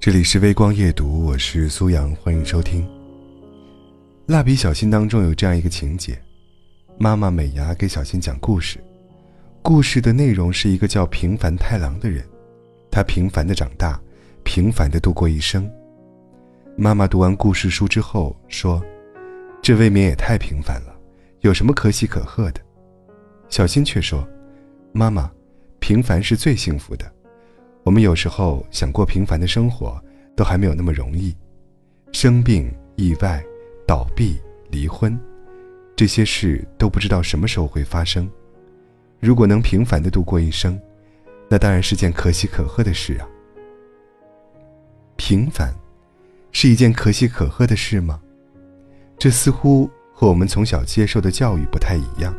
这里是微光夜读，我是苏阳，欢迎收听。蜡笔小新当中有这样一个情节：妈妈美伢给小新讲故事，故事的内容是一个叫平凡太郎的人，他平凡的长大，平凡的度过一生。妈妈读完故事书之后说：“这未免也太平凡了，有什么可喜可贺的？”小新却说：“妈妈，平凡是最幸福的。”我们有时候想过平凡的生活，都还没有那么容易。生病、意外、倒闭、离婚，这些事都不知道什么时候会发生。如果能平凡的度过一生，那当然是件可喜可贺的事啊。平凡，是一件可喜可贺的事吗？这似乎和我们从小接受的教育不太一样。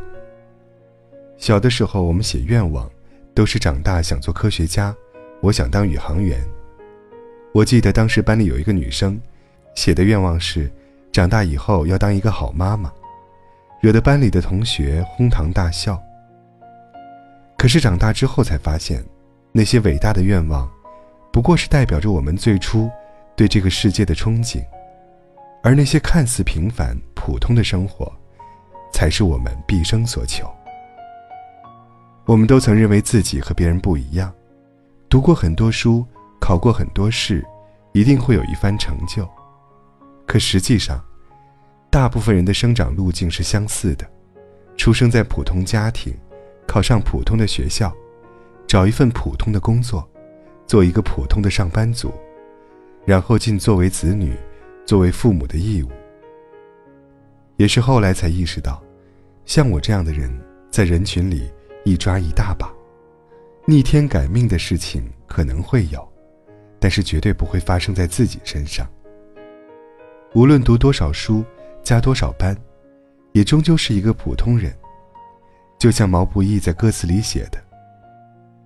小的时候，我们写愿望，都是长大想做科学家。我想当宇航员。我记得当时班里有一个女生，写的愿望是，长大以后要当一个好妈妈，惹得班里的同学哄堂大笑。可是长大之后才发现，那些伟大的愿望，不过是代表着我们最初对这个世界的憧憬，而那些看似平凡普通的生活，才是我们毕生所求。我们都曾认为自己和别人不一样。读过很多书，考过很多试，一定会有一番成就。可实际上，大部分人的生长路径是相似的：出生在普通家庭，考上普通的学校，找一份普通的工作，做一个普通的上班族，然后尽作为子女、作为父母的义务。也是后来才意识到，像我这样的人，在人群里一抓一大把。逆天改命的事情可能会有，但是绝对不会发生在自己身上。无论读多少书，加多少班，也终究是一个普通人。就像毛不易在歌词里写的：“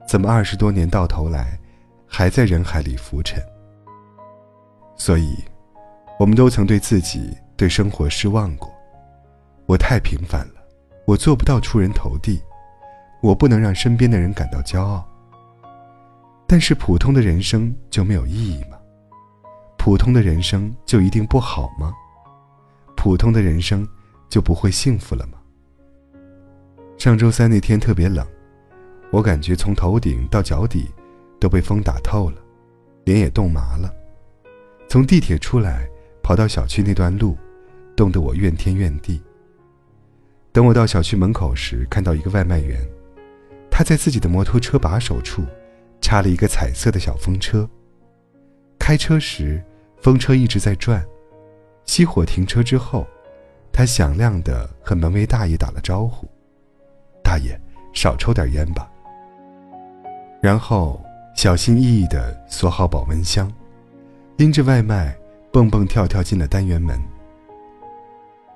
怎么二十多年到头来，还在人海里浮沉？”所以，我们都曾对自己、对生活失望过。我太平凡了，我做不到出人头地。我不能让身边的人感到骄傲。但是普通的人生就没有意义吗？普通的人生就一定不好吗？普通的人生就不会幸福了吗？上周三那天特别冷，我感觉从头顶到脚底都被风打透了，脸也冻麻了。从地铁出来，跑到小区那段路，冻得我怨天怨地。等我到小区门口时，看到一个外卖员。他在自己的摩托车把手处插了一个彩色的小风车。开车时，风车一直在转。熄火停车之后，他响亮地和门卫大爷打了招呼：“大爷，少抽点烟吧。”然后小心翼翼地锁好保温箱，拎着外卖蹦蹦跳跳进了单元门。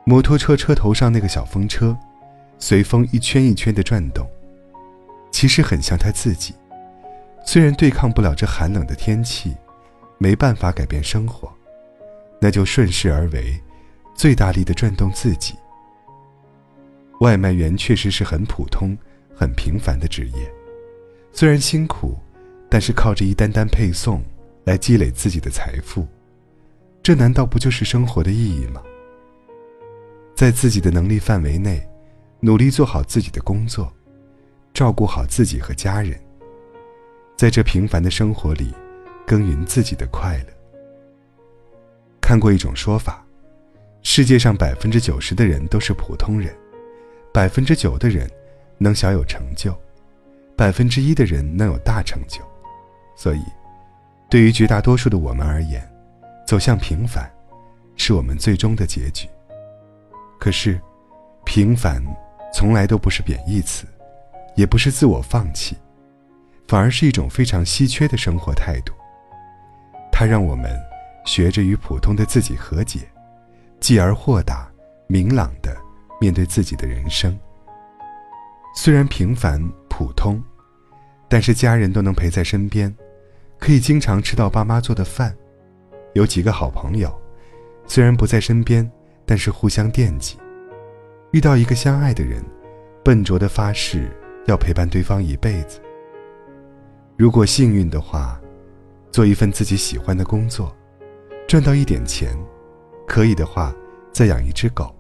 摩托车车头上那个小风车，随风一圈一圈地转动。其实很像他自己，虽然对抗不了这寒冷的天气，没办法改变生活，那就顺势而为，最大力的转动自己。外卖员确实是很普通、很平凡的职业，虽然辛苦，但是靠着一单单配送来积累自己的财富，这难道不就是生活的意义吗？在自己的能力范围内，努力做好自己的工作。照顾好自己和家人，在这平凡的生活里，耕耘自己的快乐。看过一种说法，世界上百分之九十的人都是普通人，百分之九的人能小有成就，百分之一的人能有大成就。所以，对于绝大多数的我们而言，走向平凡，是我们最终的结局。可是，平凡从来都不是贬义词。也不是自我放弃，反而是一种非常稀缺的生活态度。它让我们学着与普通的自己和解，继而豁达、明朗地面对自己的人生。虽然平凡普通，但是家人都能陪在身边，可以经常吃到爸妈做的饭，有几个好朋友，虽然不在身边，但是互相惦记。遇到一个相爱的人，笨拙的发誓。要陪伴对方一辈子。如果幸运的话，做一份自己喜欢的工作，赚到一点钱，可以的话再养一只狗。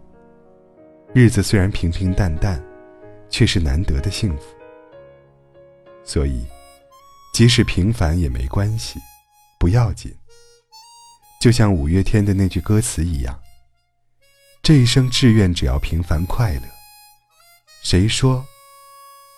日子虽然平平淡淡，却是难得的幸福。所以，即使平凡也没关系，不要紧。就像五月天的那句歌词一样：“这一生志愿只要平凡快乐。”谁说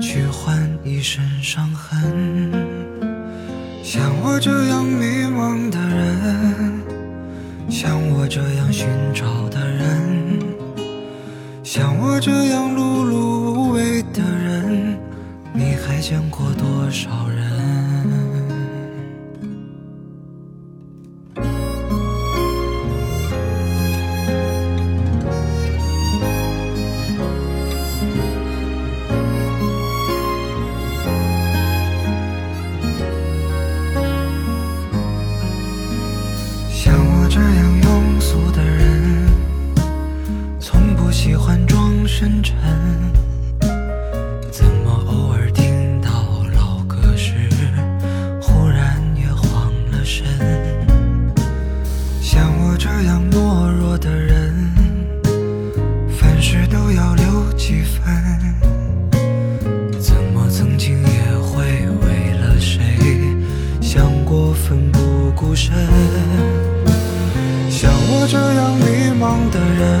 去换一身伤痕，像我这样迷深沉。怎么偶尔听到老歌时，忽然也慌了神？像我这样懦弱的人，凡事都要留几分。怎么曾经也会为了谁，想过奋不顾身？像我这样迷茫的人，